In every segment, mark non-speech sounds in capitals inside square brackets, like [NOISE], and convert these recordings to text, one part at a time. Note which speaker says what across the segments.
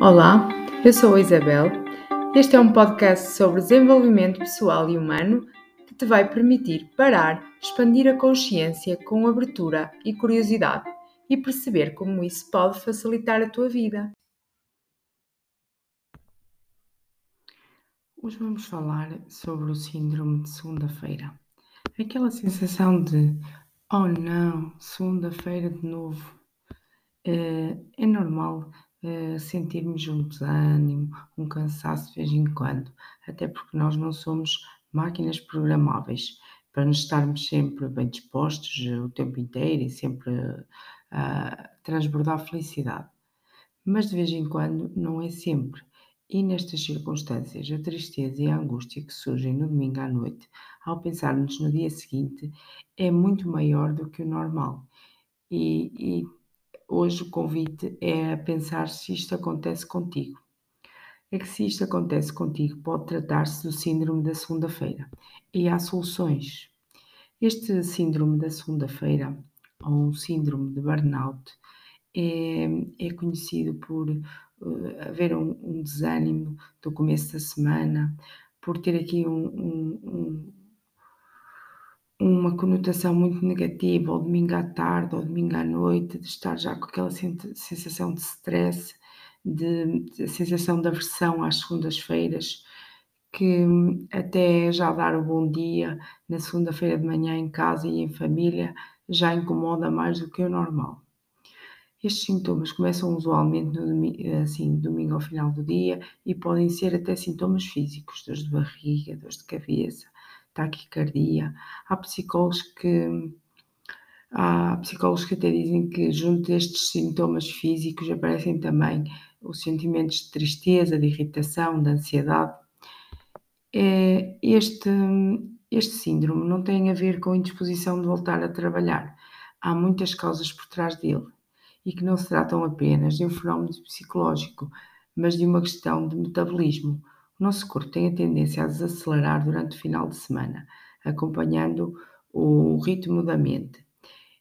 Speaker 1: Olá, eu sou a Isabel. Este é um podcast sobre desenvolvimento pessoal e humano que te vai permitir parar, expandir a consciência com abertura e curiosidade e perceber como isso pode facilitar a tua vida. Hoje vamos falar sobre o síndrome de segunda-feira. Aquela sensação de oh não, segunda-feira de novo. Eh, é normal uh, sentirmos um desânimo, um cansaço de vez em quando, até porque nós não somos máquinas programáveis para nos estarmos sempre bem dispostos o tempo inteiro e sempre a transbordar felicidade. Mas de vez em quando não é sempre. E nestas circunstâncias, a tristeza e a angústia que surgem no domingo à noite, ao pensarmos no dia seguinte, é muito maior do que o normal. E, e hoje o convite é a pensar se isto acontece contigo. É que se isto acontece contigo, pode tratar-se do síndrome da segunda-feira. E há soluções. Este síndrome da segunda-feira, ou um síndrome de burnout, é, é conhecido por uh, haver um, um, desânimo do começo da semana, por ter aqui um, um uma conotação muito negativa ao domingo à tarde, ou domingo à noite, de estar já com aquela sensação de stress, de, de sensação de aversão às segundas-feiras, que até já dar o bom dia na segunda-feira de manhã em casa e em família já incomoda mais do que o normal. Estes sintomas começam usualmente no domingo, assim, domingo ao final do dia e podem ser até sintomas físicos, dores de barriga, dores de cabeça, taquicardia. Há psicólogos que há psicólogos que até dizem que junto destes sintomas físicos aparecem também os sentimentos de tristeza, de irritação, de ansiedade. É, este, este síndrome não tem a ver com a indisposição de voltar a trabalhar. Há muitas causas por trás dele e que não se tratam apenas de um fenómeno psicológico, mas de uma questão de metabolismo. Nosso corpo tem a tendência a desacelerar durante o final de semana, acompanhando o ritmo da mente.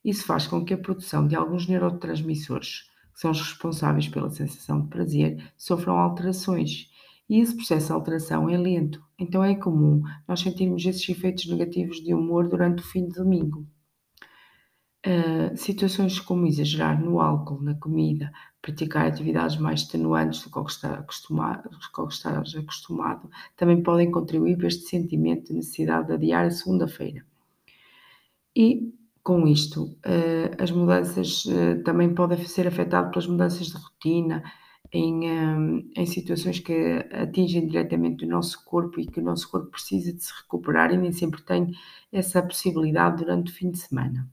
Speaker 1: Isso faz com que a produção de alguns neurotransmissores, que são os responsáveis pela sensação de prazer, sofram alterações. E esse processo de alteração é lento, então é comum nós sentirmos esses efeitos negativos de humor durante o fim de domingo. Uh, situações como exagerar no álcool, na comida, praticar atividades mais extenuantes do que o que, está acostumado, estás acostumado, também podem contribuir para este sentimento de necessidade de adiar a segunda-feira. E com isto, uh, as mudanças uh, também podem ser afetadas pelas mudanças de rotina, em, em situações que atingem diretamente o nosso corpo e que o nosso corpo precisa de se recuperar e nem sempre tem essa possibilidade durante o fim de semana.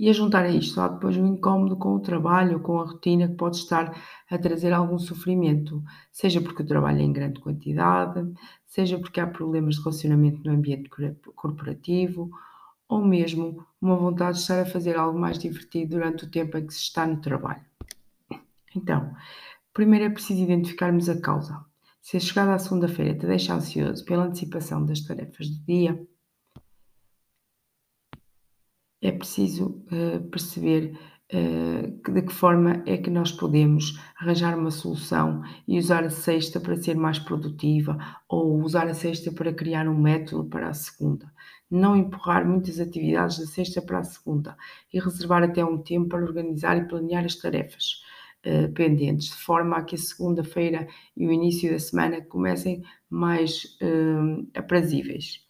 Speaker 1: E a juntar a isto, há depois um incómodo com o trabalho, com a rotina que pode estar a trazer algum sofrimento, seja porque o trabalho é em grande quantidade, seja porque há problemas de relacionamento no ambiente corporativo, ou mesmo uma vontade de estar a fazer algo mais divertido durante o tempo em que se está no trabalho. Então, primeiro é preciso identificarmos a causa. Se a chegada à segunda-feira te deixa ansioso pela antecipação das tarefas do dia, é preciso uh, perceber uh, de que forma é que nós podemos arranjar uma solução e usar a sexta para ser mais produtiva ou usar a sexta para criar um método para a segunda. Não empurrar muitas atividades da sexta para a segunda e reservar até um tempo para organizar e planear as tarefas. Uh, pendentes, de forma a que a segunda-feira e o início da semana comecem mais aprazíveis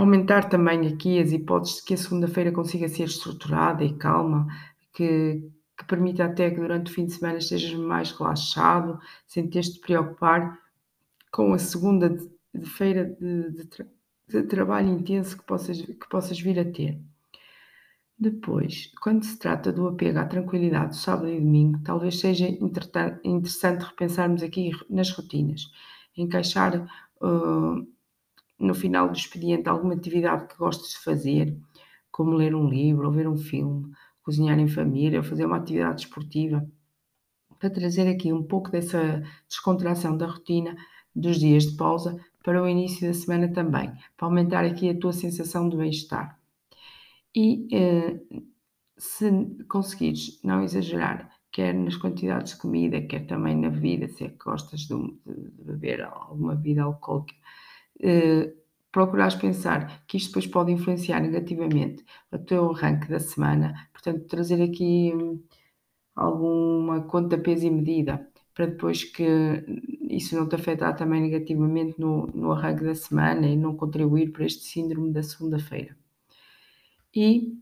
Speaker 1: aumentar também aqui as hipóteses de que a segunda-feira consiga ser estruturada e calma, que, que permita até que durante o fim de semana estejas mais relaxado, sem teres de preocupar com a segunda-feira de, de, tra de, trabalho intenso que possas, que possas vir a ter. Depois, quando se trata do apego à tranquilidade do sábado e domingo, talvez seja interessante repensarmos aqui nas rotinas, encaixar uh, no final do expediente alguma atividade que gostes de fazer, como ler um livro, ou ver um filme, cozinhar em família, ou fazer uma atividade esportiva, para trazer aqui um pouco dessa descontração da rotina dos dias de pausa para o início da semana também, para aumentar aqui a tua sensação de bem-estar. E eh, se conseguires não exagerar quer nas quantidades de comida, quer também na bebida, se é que gostas de, de beber alguma bebida alcoólica, eh, procurares pensar que isto depois pode influenciar negativamente o teu arranque da semana, portanto, trazer aqui hum, alguma conta, peso e medida, para depois que isso não te afetar também negativamente no, no arranque da semana e não contribuir para este síndrome da segunda-feira. E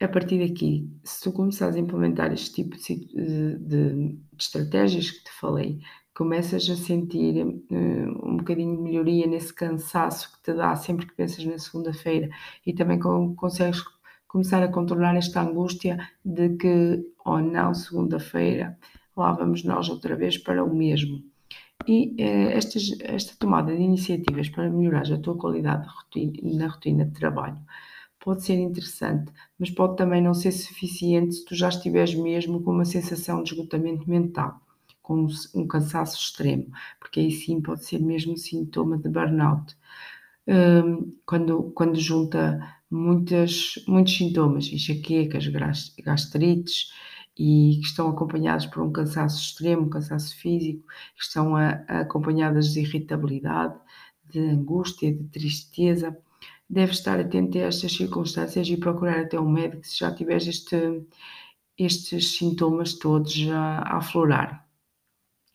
Speaker 1: a partir daqui, se tu começares a implementar este tipo de, de, de estratégias que te falei, começas a sentir uh, um bocadinho de melhoria nesse cansaço que te dá sempre que pensas na segunda-feira e também com, consegues começar a controlar esta angústia de que, ou oh não, segunda-feira, lá vamos nós outra vez para o mesmo. E uh, estas, esta tomada de iniciativas para melhorar a tua qualidade rotina, na rotina de trabalho pode ser interessante, mas pode também não ser suficiente se tu já estiveres mesmo com uma sensação de esgotamento mental, com um cansaço extremo, porque aí sim pode ser mesmo sintoma de burnout. Um, quando, quando junta muitas, muitos sintomas, enxaquecas, gastrites, e que estão acompanhados por um cansaço extremo, cansaço físico, que estão a, a acompanhadas de irritabilidade, de angústia, de tristeza, deve estar atento a estas circunstâncias e procurar até um médico se já tiveres este, estes sintomas todos a, a aflorar.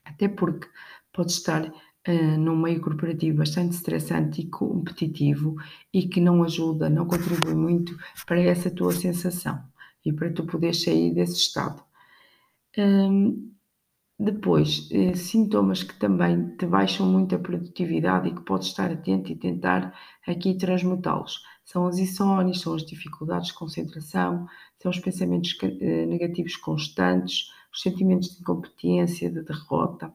Speaker 1: Até porque pode estar uh, num meio corporativo bastante estressante e competitivo e que não ajuda, não contribui muito para essa tua sensação e para tu poderes sair desse estado. Um, depois, eh, sintomas que também te baixam muito a produtividade e que podes estar atento e tentar aqui transmutá-los. São as insónias, são as dificuldades de concentração, são os pensamentos eh, negativos constantes, os sentimentos de incompetência, de derrota.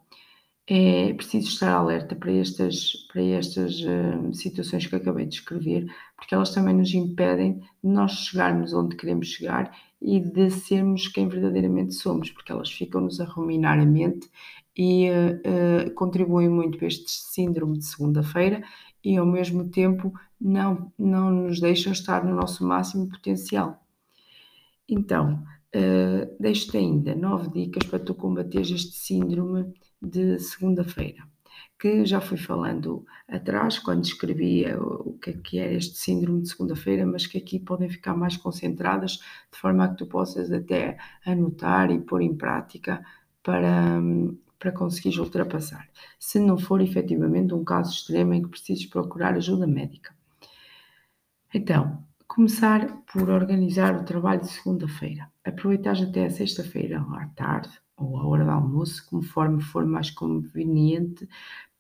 Speaker 1: É preciso estar alerta para estas, para estas uh, situações que acabei de descrever, porque elas também nos impedem de nós chegarmos onde queremos chegar e de sermos quem verdadeiramente somos, porque elas ficam-nos a ruminar a mente e uh, uh, contribuem muito para este síndrome de segunda-feira e ao mesmo tempo não, não nos deixam estar no nosso máximo potencial. Então, uh, deixo-te ainda nove dicas para tu combateres este síndrome de segunda-feira que já fui falando atrás, quando escrevia o que é que é este síndrome de segunda-feira, mas que aqui podem ficar mais concentradas, de forma a que tu possas até anotar e pôr em prática para, para conseguires ultrapassar. Se não for efetivamente um caso extremo em que precises procurar ajuda médica. Então, começar por organizar o trabalho de segunda-feira. Aproveitar até a sexta-feira à tarde ou à hora do almoço, conforme for mais conveniente,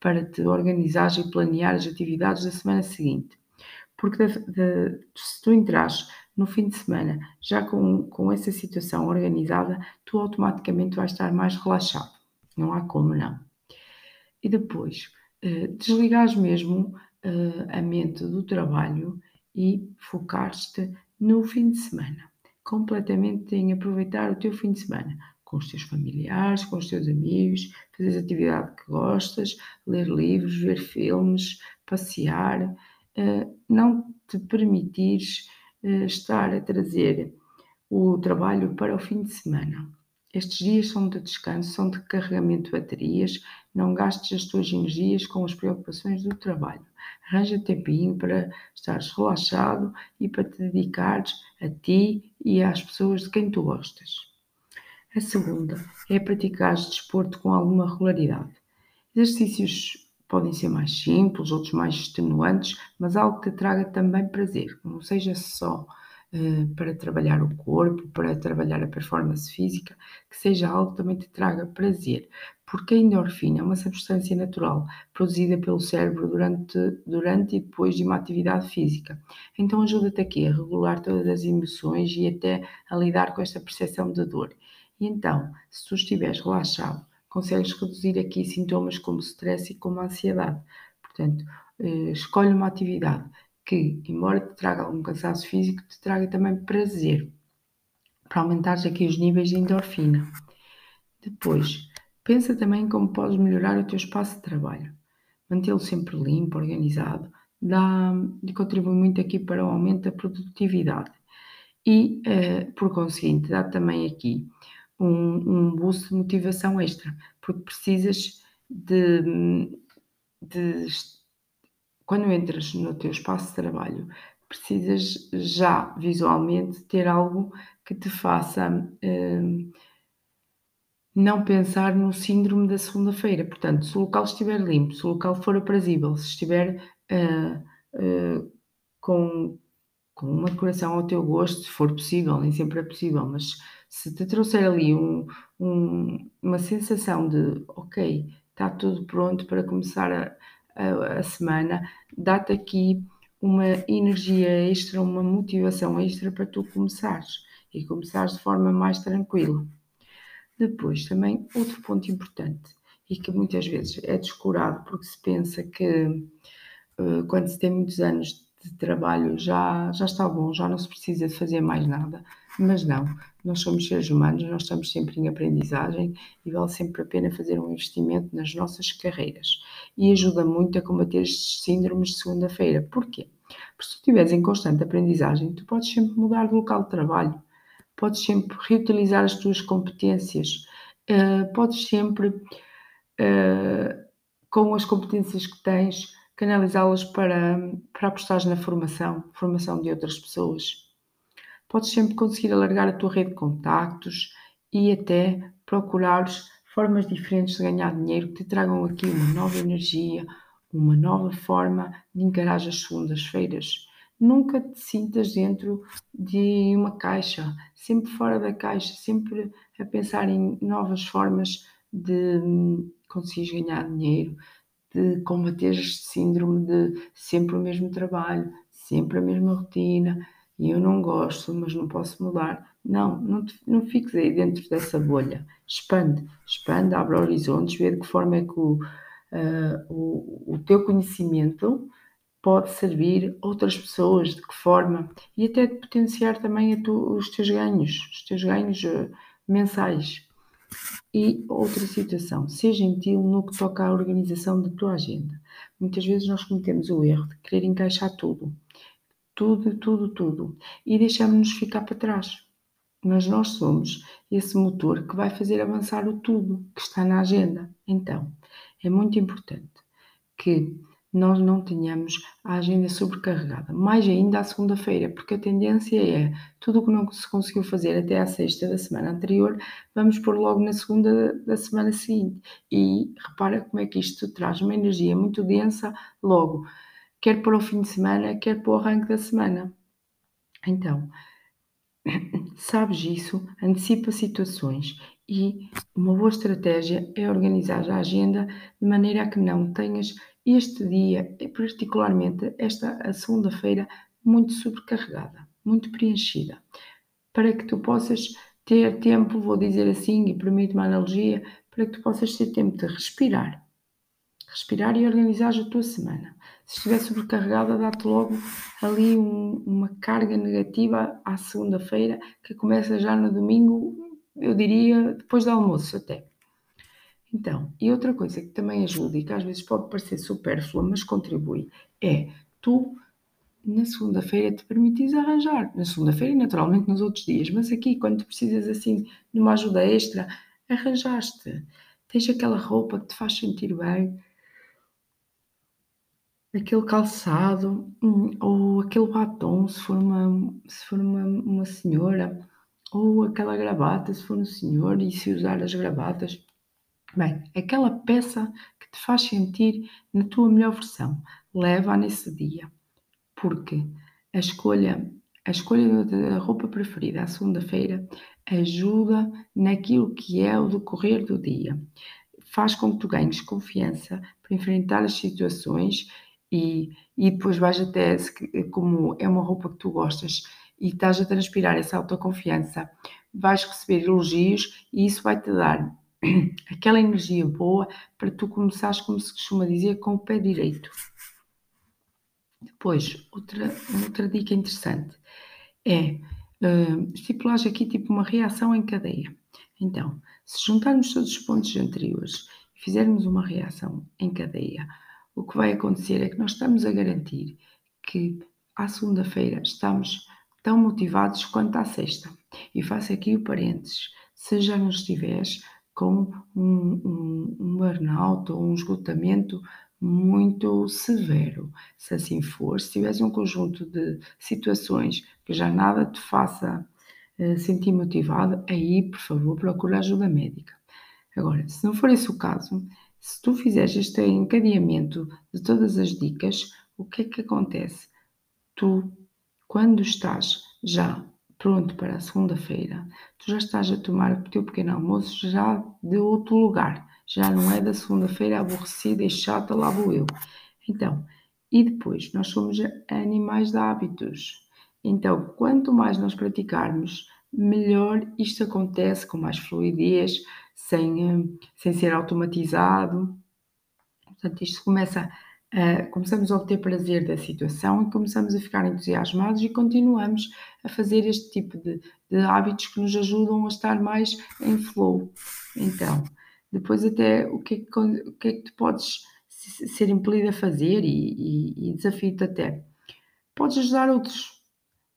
Speaker 1: para te organizares e planear as atividades da semana seguinte. Porque de, de, se tu entras no fim de semana já com, com essa situação organizada, tu automaticamente vais estar mais relaxado. Não há como não. E depois, eh, desligares mesmo eh, a mente do trabalho e focar-te no fim de semana. Completamente em aproveitar o teu fim de semana com os teus familiares, com os teus amigos, fazer atividade que gostas, ler livros, ver filmes, passear, uh, não te permitires uh, estar a trazer o trabalho para o fim de semana. Estes dias são de descanso, são de carregamento de baterias, não gastes as tuas energias com as preocupações do trabalho. Arranja tempinho para estares relaxado e para te dedicares a ti e às pessoas de quem tu gostas. A segunda é praticar desporto com alguma regularidade. Exercícios podem ser mais simples, outros mais extenuantes, mas algo que traga também prazer, não seja só para trabalhar o corpo, para trabalhar a performance física, que seja algo que também te traga prazer, porque a endorfina é uma substância natural produzida pelo cérebro durante, durante e depois de uma atividade física. Então ajuda-te aqui a regular todas as emoções e até a lidar com esta percepção de dor. E então, se tu estiveres relaxado, consegues reduzir aqui sintomas como stress e como ansiedade. Portanto, eh, escolhe uma atividade que, embora te traga algum cansaço físico, te traga também prazer, para aumentares aqui os níveis de endorfina. Depois, pensa também como podes melhorar o teu espaço de trabalho. Mantê-lo sempre limpo, organizado, dá, contribui muito aqui para o aumento da produtividade. E, uh, por conseguinte, dá também aqui um, um boost de motivação extra, porque precisas de, de quando entras no teu espaço de trabalho, precisas já visualmente ter algo que te faça uh, não pensar no síndrome da segunda-feira. Portanto, se o local estiver limpo, se o local for aprazível, se estiver uh, uh, com, com uma decoração ao teu gosto, se for possível, nem sempre é possível, mas se te trouxer ali um, um, uma sensação de ok, está tudo pronto para começar a, a, a semana, dá-te aqui uma energia extra, uma motivação extra para tu começares e começares de forma mais tranquila. Depois, também, outro ponto importante e que muitas vezes é descurado porque se pensa que uh, quando se tem muitos anos de trabalho já, já está bom, já não se precisa de fazer mais nada. Mas não, nós somos seres humanos, nós estamos sempre em aprendizagem e vale sempre a pena fazer um investimento nas nossas carreiras. E ajuda muito a combater estes síndromes de segunda-feira. Porquê? Porque se tu estiveres em constante aprendizagem, tu podes sempre mudar de local de trabalho, podes sempre reutilizar as tuas competências, uh, podes sempre, uh, com as competências que tens, canalizá-las para, para apostar na formação, formação de outras pessoas. Podes sempre conseguir alargar a tua rede de contactos e até procurar formas diferentes de ganhar dinheiro que te tragam aqui uma nova energia, uma nova forma de encarar as segundas-feiras. Nunca te sintas dentro de uma caixa, sempre fora da caixa, sempre a pensar em novas formas de hum, conseguir ganhar dinheiro, de combater este síndrome de sempre o mesmo trabalho, sempre a mesma rotina, e eu não gosto, mas não posso mudar. Não, não, te, não fiques aí dentro dessa bolha. Expande, expande, abre horizontes, vê de que forma é que o, uh, o, o teu conhecimento pode servir outras pessoas, de que forma, e até de potenciar também tu, os teus ganhos, os teus ganhos uh, mensais. E outra situação, seja gentil no que toca à organização da tua agenda. Muitas vezes nós cometemos o erro de querer encaixar tudo, tudo, tudo, tudo, e deixamos-nos ficar para trás. Mas nós somos esse motor que vai fazer avançar o tudo que está na agenda. Então, é muito importante que nós não tenhamos a agenda sobrecarregada, mais ainda à segunda-feira, porque a tendência é tudo o que não se conseguiu fazer até à sexta da semana anterior, vamos pôr logo na segunda da semana seguinte. E repara como é que isto traz uma energia muito densa logo, quer para o fim de semana, quer para o arranque da semana. Então, sabes isso, antecipa situações. E uma boa estratégia é organizar a agenda de maneira a que não tenhas este dia, particularmente esta segunda-feira, muito sobrecarregada, muito preenchida, para que tu possas ter tempo, vou dizer assim, e permite uma analogia, para que tu possas ter tempo de respirar. Respirar e organizar a tua semana. Se estiver sobrecarregada, dá-te logo ali um, uma carga negativa à segunda-feira, que começa já no domingo, eu diria, depois do almoço até. Então, e outra coisa que também ajuda e que às vezes pode parecer supérflua, mas contribui, é tu na segunda-feira te permites arranjar. Na segunda-feira e naturalmente nos outros dias, mas aqui quando precisas assim de uma ajuda extra, arranjaste. Tens aquela roupa que te faz sentir bem, aquele calçado, hum, ou aquele batom, se for uma, se for uma, uma senhora, ou aquela gravata, se for um senhor, e se usar as gravatas Bem, aquela peça que te faz sentir na tua melhor versão, leva-a nesse dia, porque a escolha, a escolha da roupa preferida à segunda-feira ajuda naquilo que é o decorrer do dia. Faz com que tu ganhes confiança para enfrentar as situações e, e depois vais até, como é uma roupa que tu gostas e estás a transpirar essa autoconfiança, vais receber elogios e isso vai te dar [CLEARS THROAT] aquela energia boa para tu começares, como se costuma dizer, com o pé direito. Depois, outra, outra dica interessante é uh, estipulares aqui tipo uma reação em cadeia. Então, se juntarmos todos os pontos anteriores e fizermos uma reação em cadeia, o que vai acontecer é que nós estamos a garantir que à segunda-feira estamos tão motivados quanto à sexta. E faço aqui o parênteses se já não estiveres com um, um, um burnout ou um esgotamento muito severo. Se assim for, se tiveres um conjunto de situações que já nada te faça uh, sentir motivado, aí, por favor, procura ajuda médica. Agora, se não for esse o caso, se tu fizeres este encadeamento de todas as dicas, o que é que acontece? Tu, quando estás já pronto para a segunda-feira, tu já estás a tomar o teu pequeno almoço já de outro lugar, já não é da segunda-feira aborrecida e chata, lá vou eu. Então, e depois, nós somos animais de hábitos. Então, quanto mais nós praticarmos, melhor isto acontece com mais fluidez, sem, sem ser automatizado. Portanto, isto começa a, começamos a obter prazer da situação e começamos a ficar entusiasmados e continuamos a fazer este tipo de, de hábitos que nos ajudam a estar mais em flow. Então, depois até o que é que, o que, é que tu podes ser impelido a fazer e, e, e desafio-te até. Podes ajudar outros,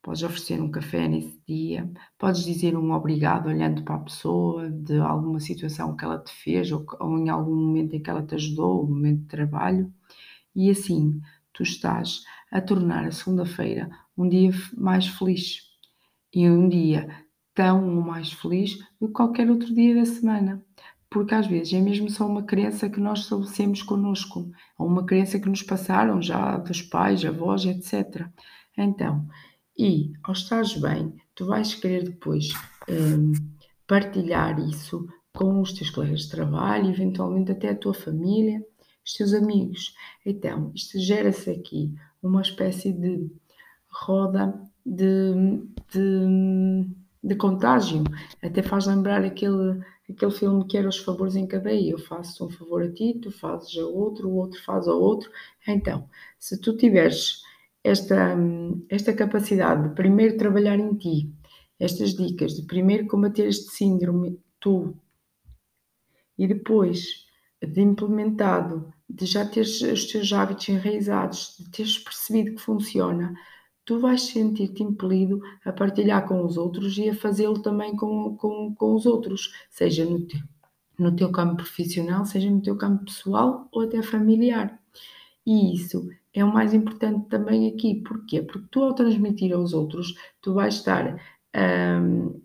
Speaker 1: Podes oferecer um café nesse dia, podes dizer um obrigado olhando para a pessoa de alguma situação que ela te fez ou, ou em algum momento em que ela te ajudou, um momento de trabalho, e assim tu estás a tornar a segunda-feira um dia mais feliz e um dia tão mais feliz do que qualquer outro dia da semana. Porque às vezes é mesmo só uma crença que nós estabelecemos connosco, ou uma crença que nos passaram já dos pais, avós, etc. Então, e ao estares bem, tu vais querer depois um, partilhar isso com os teus colegas de trabalho, eventualmente até a tua família, os teus amigos. Então, isto gera-se aqui uma espécie de roda de, de, de contágio. Até faz lembrar aquele, aquele filme que era Os Favores em Cadeia. Eu faço um favor a ti, tu fazes a outro, o outro faz ao outro. Então, se tu tiveres esta, esta capacidade de primeiro trabalhar em ti, estas dicas, de primeiro combater este síndrome, tu, e depois de implementado, de já teres os teus hábitos enraizados, de teres percebido que funciona, tu vais sentir-te impelido a partilhar com os outros e a fazê-lo também com, com, com os outros, seja no teu, no teu campo profissional, seja no teu campo pessoal ou até familiar. E isso é o mais importante também aqui. Porquê? Porque tu, ao transmitir aos outros, tu vais estar. Um,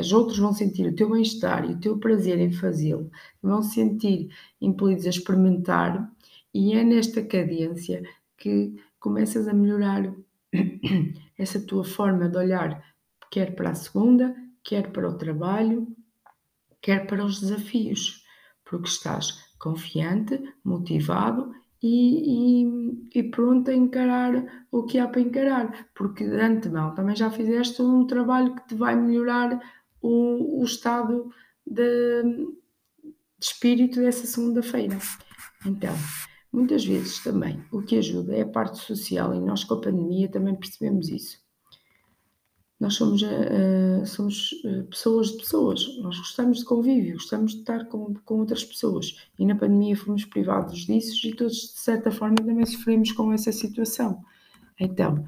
Speaker 1: os outros vão sentir o teu bem-estar e o teu prazer em fazê-lo, vão sentir impelidos a experimentar, e é nesta cadência que começas a melhorar [COUGHS] essa tua forma de olhar, quer para a segunda, quer para o trabalho, quer para os desafios, porque estás confiante, motivado e, e, e pronto a encarar o que há para encarar, porque de antemão também já fizeste um trabalho que te vai melhorar o, o estado de, de espírito dessa segunda-feira. Então, muitas vezes também o que ajuda é a parte social e nós com a pandemia também percebemos isso. Nós somos, uh, somos uh, pessoas de pessoas, nós gostamos de convívio, gostamos de estar com, com outras pessoas. E na pandemia fomos privados disso e todos, de certa forma, também sofremos com essa situação. Então,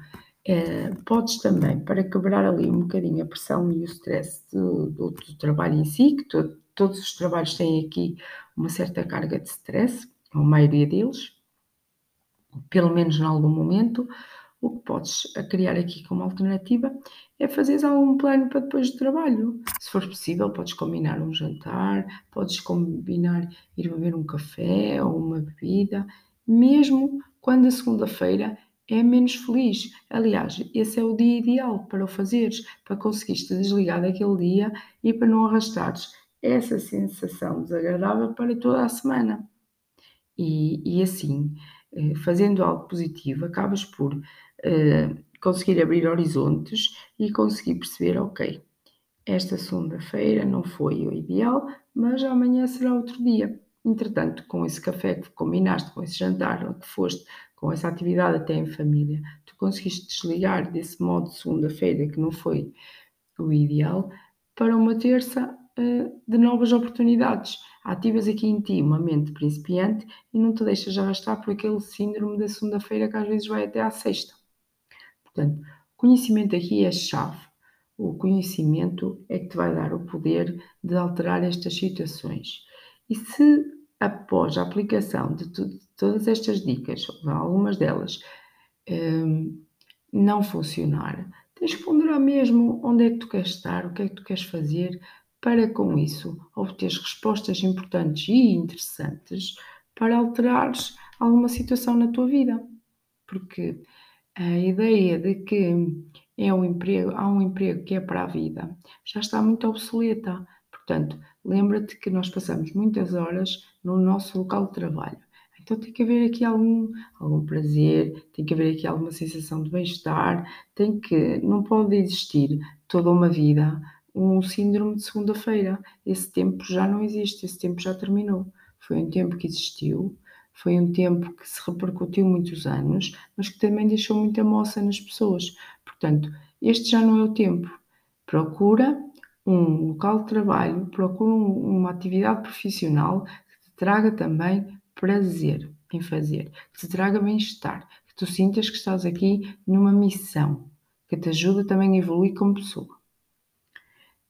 Speaker 1: uh, podes também, para quebrar ali um bocadinho a pressão e o stress do, do, do trabalho em si, que to, todos os trabalhos têm aqui uma certa carga de stress, a maioria deles, pelo menos em algum momento, o que podes criar aqui como alternativa é fazeres algum plano para depois do trabalho. Se for possível, podes combinar um jantar, podes combinar ir beber um café ou uma bebida, mesmo quando a segunda-feira é menos feliz. Aliás, esse é o dia ideal para o fazeres, para conseguires te desligar daquele dia e para não arrastares essa sensação desagradável para toda a semana. E, e assim, eh, fazendo algo positivo, acabas por uh, conseguir abrir horizontes e conseguir perceber, ok, esta segunda-feira não foi o ideal, mas amanhã será outro dia. Entretanto, com esse café que combinaste, com esse jantar que foste, com essa atividade até em família, tu conseguiste desligar desse modo de segunda-feira que não foi o ideal para uma terça uh, de novas oportunidades. Ativas aqui em ti uma mente principiante e não te deixas arrastar por aquele síndrome da segunda-feira que às vezes vai até à sexta. Portanto, conhecimento aqui é chave. O conhecimento é que te vai dar o poder de alterar estas situações. E se após a aplicação de, de todas estas dicas, algumas delas, um, não funcionar, tens que ponderar mesmo onde é que tu queres estar, o que é que tu queres fazer, para com isso obteres respostas importantes e interessantes para alterares alguma situação na tua vida. Porque a ideia de que é um emprego, há um emprego que é para a vida já está muito obsoleta. Portanto, lembra-te que nós passamos muitas horas no nosso local de trabalho. Então tem que haver aqui algum, algum prazer, tem que haver aqui alguma sensação de bem-estar, tem que, não pode existir toda uma vida um síndrome de segunda-feira. Esse tempo já não existe, esse tempo já terminou. Foi um tempo que existiu, foi um tempo que se repercutiu muitos anos, mas que também deixou muita moça nas pessoas. Portanto, este já não é o tempo. Procura um local de trabalho, procura uma atividade profissional que te traga também prazer em fazer, que te traga bem-estar, que tu sintas que estás aqui numa missão, que te ajuda também a evoluir como pessoa.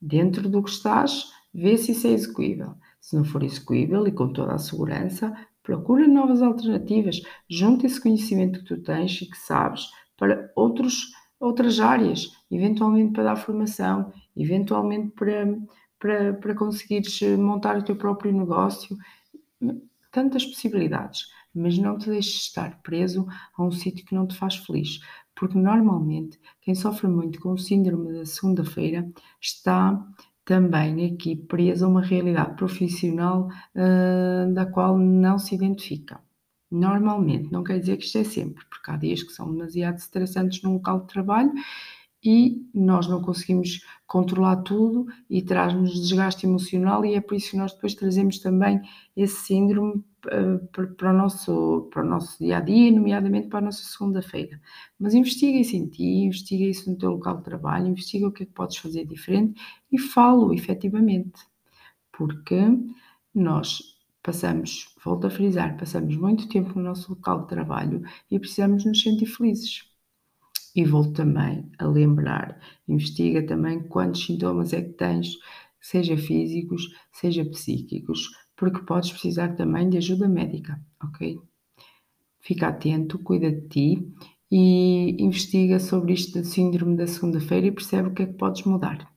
Speaker 1: Dentro do que estás, vê se isso é execuível. Se não for execuível e com toda a segurança, procura novas alternativas, junta esse conhecimento que tu tens e que sabes para outros, outras áreas, eventualmente para dar formação, eventualmente para, para, para conseguires montar o teu próprio negócio. Tantas possibilidades, mas não te deixes estar preso a um sítio que não te faz feliz, porque normalmente quem sofre muito com o síndrome da segunda-feira está também aqui preso a uma realidade profissional uh, da qual não se identifica. Normalmente, não quer dizer que isto é sempre, porque há dias que são demasiado estressantes no local de trabalho e nós não conseguimos controlar tudo e traz-nos desgaste emocional e é por isso que nós depois trazemos também esse síndrome para, o nosso, para o nosso dia a dia, nomeadamente para a nossa segunda-feira. Mas investiga isso em ti, investiga isso no teu local de trabalho, investiga o que é que podes fazer diferente e falo efetivamente, porque nós passamos, volto a frisar, passamos muito tempo no nosso local de trabalho e precisamos nos sentir felizes. E volto também a lembrar, investiga também quantos sintomas é que tens, seja físicos, seja psíquicos, porque podes precisar também de ajuda médica, ok? Fica atento, cuida de ti e investiga sobre isto do síndrome da segunda-feira e percebe o que é que podes mudar.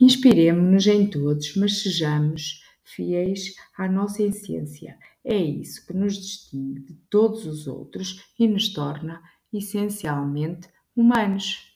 Speaker 1: Inspiremos-nos em todos, mas sejamos fiéis à nossa essência. É isso que nos distingue de todos os outros e nos torna essencialmente humanos.